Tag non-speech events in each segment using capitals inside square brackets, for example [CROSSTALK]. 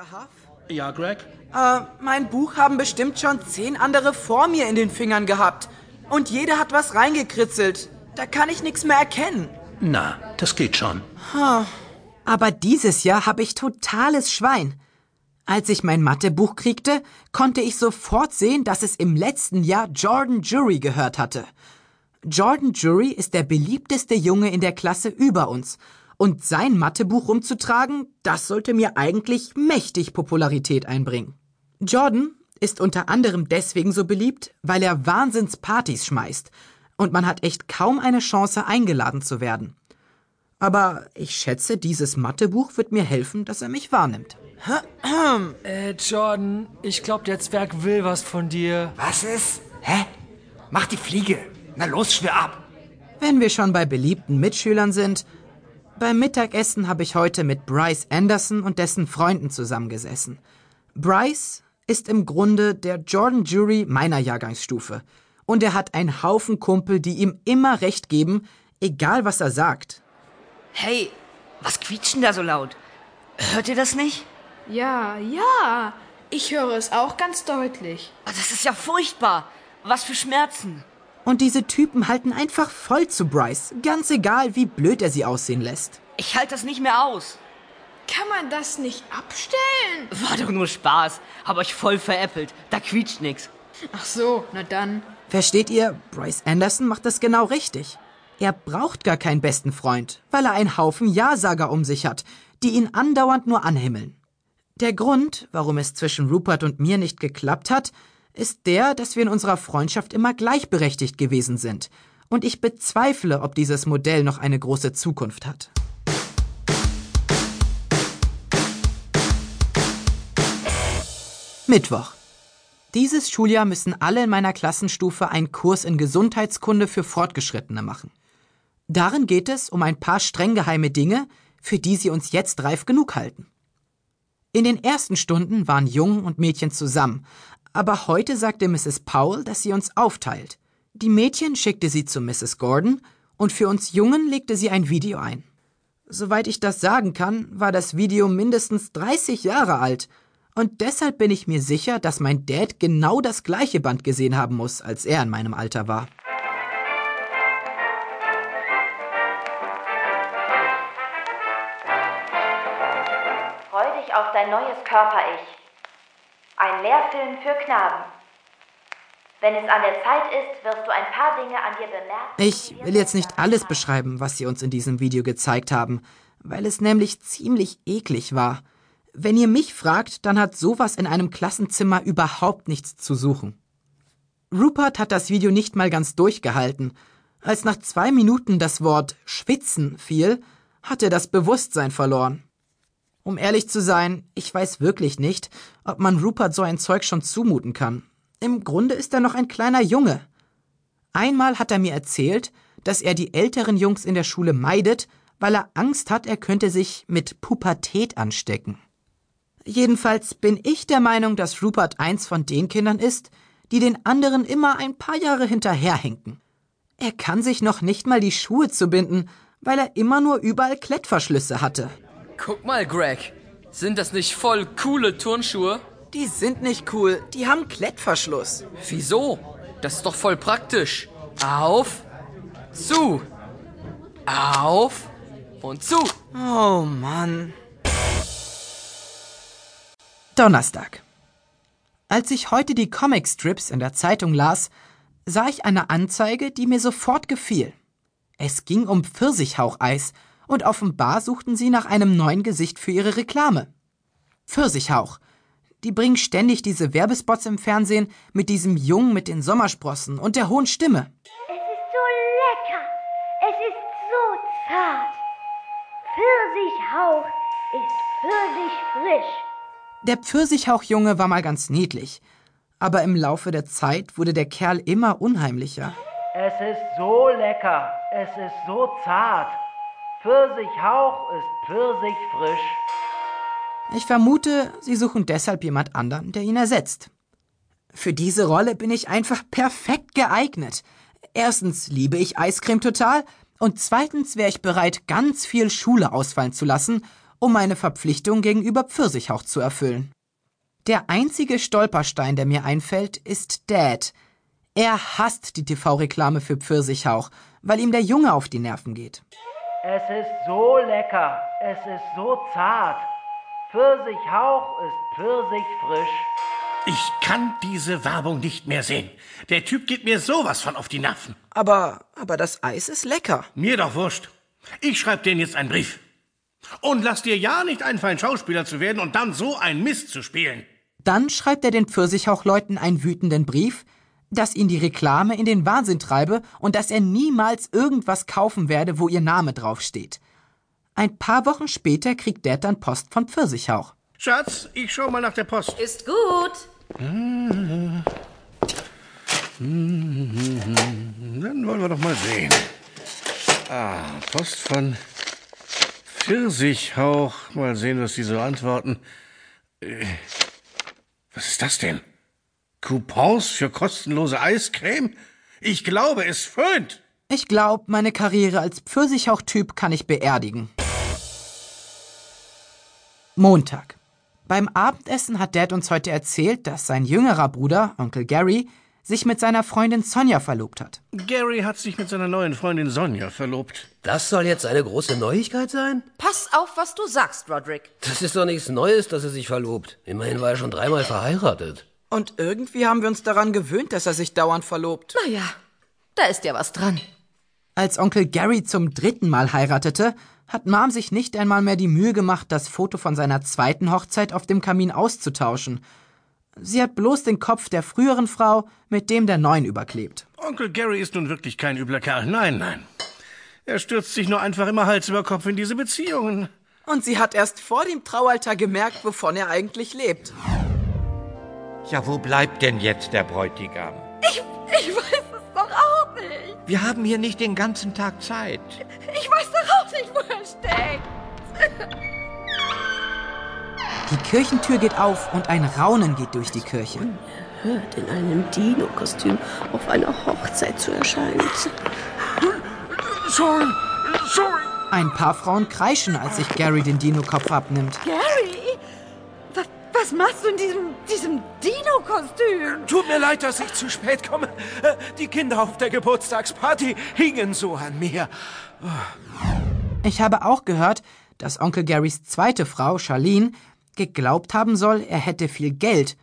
Mr. Huff? Ja, Greg? Äh, mein Buch haben bestimmt schon zehn andere vor mir in den Fingern gehabt. Und jeder hat was reingekritzelt. Da kann ich nichts mehr erkennen. Na, das geht schon. Aber dieses Jahr habe ich totales Schwein. Als ich mein Mathebuch kriegte, konnte ich sofort sehen, dass es im letzten Jahr Jordan Jury gehört hatte. Jordan Jury ist der beliebteste Junge in der Klasse über uns. Und sein Mathebuch rumzutragen, das sollte mir eigentlich mächtig Popularität einbringen. Jordan ist unter anderem deswegen so beliebt, weil er Wahnsinnspartys schmeißt. Und man hat echt kaum eine Chance, eingeladen zu werden. Aber ich schätze, dieses Mathebuch wird mir helfen, dass er mich wahrnimmt. [CLEARS THROAT] Äh, Jordan, ich glaube, der Zwerg will was von dir. Was ist? Hä? Mach die Fliege. Na los, schwör ab. Wenn wir schon bei beliebten Mitschülern sind, beim Mittagessen habe ich heute mit Bryce Anderson und dessen Freunden zusammengesessen. Bryce ist im Grunde der Jordan Jury meiner Jahrgangsstufe. Und er hat einen Haufen Kumpel, die ihm immer recht geben, egal was er sagt. Hey, was quietscht denn da so laut? Hört ihr das nicht? Ja, ja. Ich höre es auch ganz deutlich. Das ist ja furchtbar. Was für Schmerzen. Und diese Typen halten einfach voll zu Bryce, ganz egal, wie blöd er sie aussehen lässt. Ich halte das nicht mehr aus. Kann man das nicht abstellen? War doch nur Spaß. Hab euch voll veräppelt. Da quietscht nix. Ach so, na dann. Versteht ihr, Bryce Anderson macht das genau richtig. Er braucht gar keinen besten Freund, weil er einen Haufen Ja-Sager um sich hat, die ihn andauernd nur anhimmeln. Der Grund, warum es zwischen Rupert und mir nicht geklappt hat, ist der, dass wir in unserer Freundschaft immer gleichberechtigt gewesen sind. Und ich bezweifle, ob dieses Modell noch eine große Zukunft hat. Mittwoch. Dieses Schuljahr müssen alle in meiner Klassenstufe einen Kurs in Gesundheitskunde für Fortgeschrittene machen. Darin geht es um ein paar streng geheime Dinge, für die sie uns jetzt reif genug halten. In den ersten Stunden waren Jungen und Mädchen zusammen, aber heute sagte Mrs. Powell, dass sie uns aufteilt. Die Mädchen schickte sie zu Mrs. Gordon und für uns Jungen legte sie ein Video ein. Soweit ich das sagen kann, war das Video mindestens 30 Jahre alt und deshalb bin ich mir sicher, dass mein Dad genau das gleiche Band gesehen haben muss, als er in meinem Alter war. Freu dich auf dein neues Körper-Ich. Ein Lehrfilm für Knaben. Wenn es an der Zeit ist, wirst du ein paar Dinge an dir bemerken. Ich will jetzt nicht alles beschreiben, was sie uns in diesem Video gezeigt haben, weil es nämlich ziemlich eklig war. Wenn ihr mich fragt, dann hat sowas in einem Klassenzimmer überhaupt nichts zu suchen. Rupert hat das Video nicht mal ganz durchgehalten. Als nach zwei Minuten das Wort Schwitzen fiel, hat er das Bewusstsein verloren. Um ehrlich zu sein, ich weiß wirklich nicht, ob man Rupert so ein Zeug schon zumuten kann. Im Grunde ist er noch ein kleiner Junge. Einmal hat er mir erzählt, dass er die älteren Jungs in der Schule meidet, weil er Angst hat, er könnte sich mit Pubertät anstecken. Jedenfalls bin ich der Meinung, dass Rupert eins von den Kindern ist, die den anderen immer ein paar Jahre hinterherhinken. Er kann sich noch nicht mal die Schuhe zubinden, weil er immer nur überall Klettverschlüsse hatte. Guck mal, Greg. Sind das nicht voll coole Turnschuhe? Die sind nicht cool, die haben Klettverschluss. Wieso? Das ist doch voll praktisch. Auf, zu, auf und zu. Oh Mann. Donnerstag. Als ich heute die Comicstrips in der Zeitung las, sah ich eine Anzeige, die mir sofort gefiel. Es ging um Pfirsichhaucheis und offenbar suchten sie nach einem neuen Gesicht für ihre Reklame. Pfirsichhauch. Die bringen ständig diese Werbespots im Fernsehen mit diesem Jungen mit den Sommersprossen und der hohen Stimme. Es ist so lecker. Es ist so zart. Pfirsichhauch ist pfirsichfrisch. Der Pfirsichhauchjunge war mal ganz niedlich, aber im Laufe der Zeit wurde der Kerl immer unheimlicher. Es ist so lecker. Es ist so zart. Pfirsichhauch ist pfirsichfrisch. Ich vermute, sie suchen deshalb jemand anderen, der ihn ersetzt. Für diese Rolle bin ich einfach perfekt geeignet. Erstens liebe ich Eiscreme total und zweitens wäre ich bereit, ganz viel Schule ausfallen zu lassen, um meine Verpflichtung gegenüber Pfirsichhauch zu erfüllen. Der einzige Stolperstein, der mir einfällt, ist Dad. Er hasst die TV-Reklame für Pfirsichhauch, weil ihm der Junge auf die Nerven geht. Es ist so lecker, es ist so zart. Pfirsichhauch ist pfirsichfrisch. Ich kann diese Werbung nicht mehr sehen. Der Typ geht mir sowas von auf die Nerven. Aber, aber das Eis ist lecker. Mir doch wurscht. Ich schreib denen jetzt einen Brief. Und lass dir ja nicht einfallen, Schauspieler zu werden und dann so ein Mist zu spielen. Dann schreibt er den Pfirsichhauchleuten einen wütenden Brief, dass ihn die Reklame in den Wahnsinn treibe und dass er niemals irgendwas kaufen werde, wo ihr Name draufsteht. Ein paar Wochen später kriegt Dad dann Post von Pfirsichhauch. Schatz, ich schau mal nach der Post. Ist gut. Dann wollen wir doch mal sehen. Ah, Post von Pfirsichhauch. Mal sehen, was die so antworten. Äh, was ist das denn? Coupons für kostenlose Eiscreme? Ich glaube, es föhnt. Ich glaube, meine Karriere als Pfirsichhauch-Typ kann ich beerdigen. Montag. Beim Abendessen hat Dad uns heute erzählt, dass sein jüngerer Bruder, Onkel Gary, sich mit seiner Freundin Sonja verlobt hat. Gary hat sich mit seiner neuen Freundin Sonja verlobt. Das soll jetzt eine große Neuigkeit sein? Pass auf, was du sagst, Roderick. Das ist doch nichts Neues, dass er sich verlobt. Immerhin war er schon dreimal verheiratet. Und irgendwie haben wir uns daran gewöhnt, dass er sich dauernd verlobt. Naja, da ist ja was dran. Als Onkel Gary zum dritten Mal heiratete, hat Mom sich nicht einmal mehr die Mühe gemacht, das Foto von seiner zweiten Hochzeit auf dem Kamin auszutauschen. Sie hat bloß den Kopf der früheren Frau mit dem der neuen überklebt. Onkel Gary ist nun wirklich kein übler Kerl. Nein, nein. Er stürzt sich nur einfach immer Hals über Kopf in diese Beziehungen. Und sie hat erst vor dem Traualtar gemerkt, wovon er eigentlich lebt. Ja, wo bleibt denn jetzt der Bräutigam? Ich, ich weiß es doch auch nicht. Wir haben hier nicht den ganzen Tag Zeit. Ich weiß doch auch nicht, wo er steckt. Die Kirchentür geht auf und ein Raunen geht durch die Kirche. Hört in einem Dino-Kostüm auf einer Hochzeit zu erscheinen. Sorry, sorry. Ein paar Frauen kreischen, als sich Gary den Dino-Kopf abnimmt. Gary? Was, machst du in diesem, diesem Dino-Kostüm? Tut mir leid, dass ich zu spät komme. Äh, Die Kinder auf der Geburtstagsparty hingen so an mir. Ich habe auch gehört, dass Onkel Garys zweite Frau, Charlene, geglaubt haben soll, er hätte viel Geld,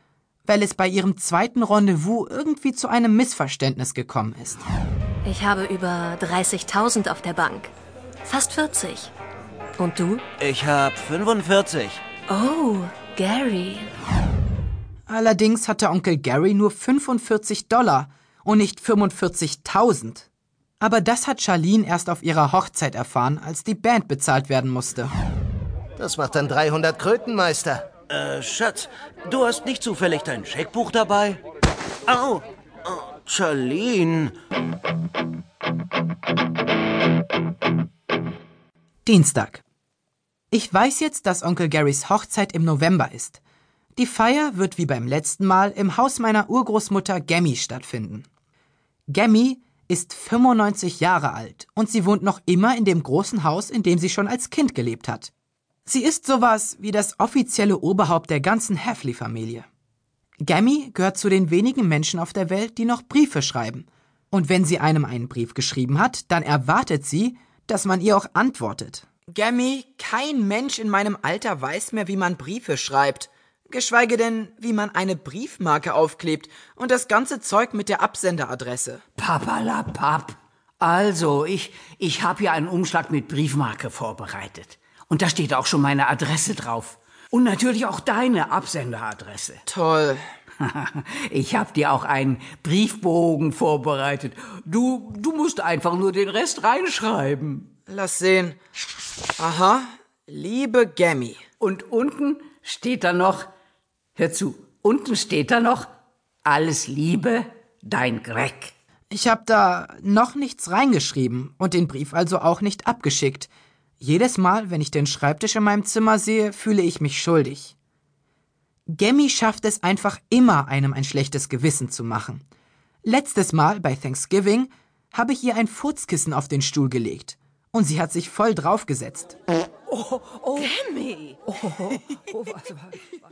weil es bei ihrem zweiten Rendezvous irgendwie zu einem Missverständnis gekommen ist. Ich habe über 30.000 auf der Bank. Fast 40. Und du? Ich hab 45. Oh, Gary. Allerdings hatte Onkel Gary nur 45 Dollar und nicht 45.000. Aber das hat Charlene erst auf ihrer Hochzeit erfahren, als die Band bezahlt werden musste. Das macht dann 300 Kröten, Meister. Äh, Schatz, du hast nicht zufällig dein Scheckbuch dabei? Au! Oh, Charlene. Dienstag. Ich weiß jetzt, dass Onkel Garys Hochzeit im November ist. Die Feier wird wie beim letzten Mal im Haus meiner Urgroßmutter Gammy stattfinden. Gammy ist 95 Jahre alt und sie wohnt noch immer in dem großen Haus, in dem sie schon als Kind gelebt hat. Sie ist sowas wie das offizielle Oberhaupt der ganzen Heffley-Familie. Gammy gehört zu den wenigen Menschen auf der Welt, die noch Briefe schreiben. Und wenn sie einem einen Brief geschrieben hat, dann erwartet sie, dass man ihr auch antwortet. Gammy, kein Mensch in meinem Alter weiß mehr, wie man Briefe schreibt. Geschweige denn, wie man eine Briefmarke aufklebt und das ganze Zeug mit der Absenderadresse. Papalapap. Also, ich, ich habe hier einen Umschlag mit Briefmarke vorbereitet. Und da steht auch schon meine Adresse drauf. Und natürlich auch deine Absenderadresse. [LAUGHS] Toll. Ich habe dir auch einen Briefbogen vorbereitet. Du, du musst einfach nur den Rest reinschreiben. Lass sehen. Aha, liebe Gammy. Und unten steht da noch, hör zu, unten steht da noch, alles Liebe, dein Greg. Ich habe da noch nichts reingeschrieben und den Brief also auch nicht abgeschickt. Jedes Mal, wenn ich den Schreibtisch in meinem Zimmer sehe, fühle ich mich schuldig. Gemmy schafft es einfach immer, einem ein schlechtes Gewissen zu machen. Letztes Mal bei Thanksgiving habe ich ihr ein Furzkissen auf den Stuhl gelegt und sie hat sich voll draufgesetzt. Oh, oh. Oh, oh, oh, oh, oh, oh, oh, oh, oh, oh.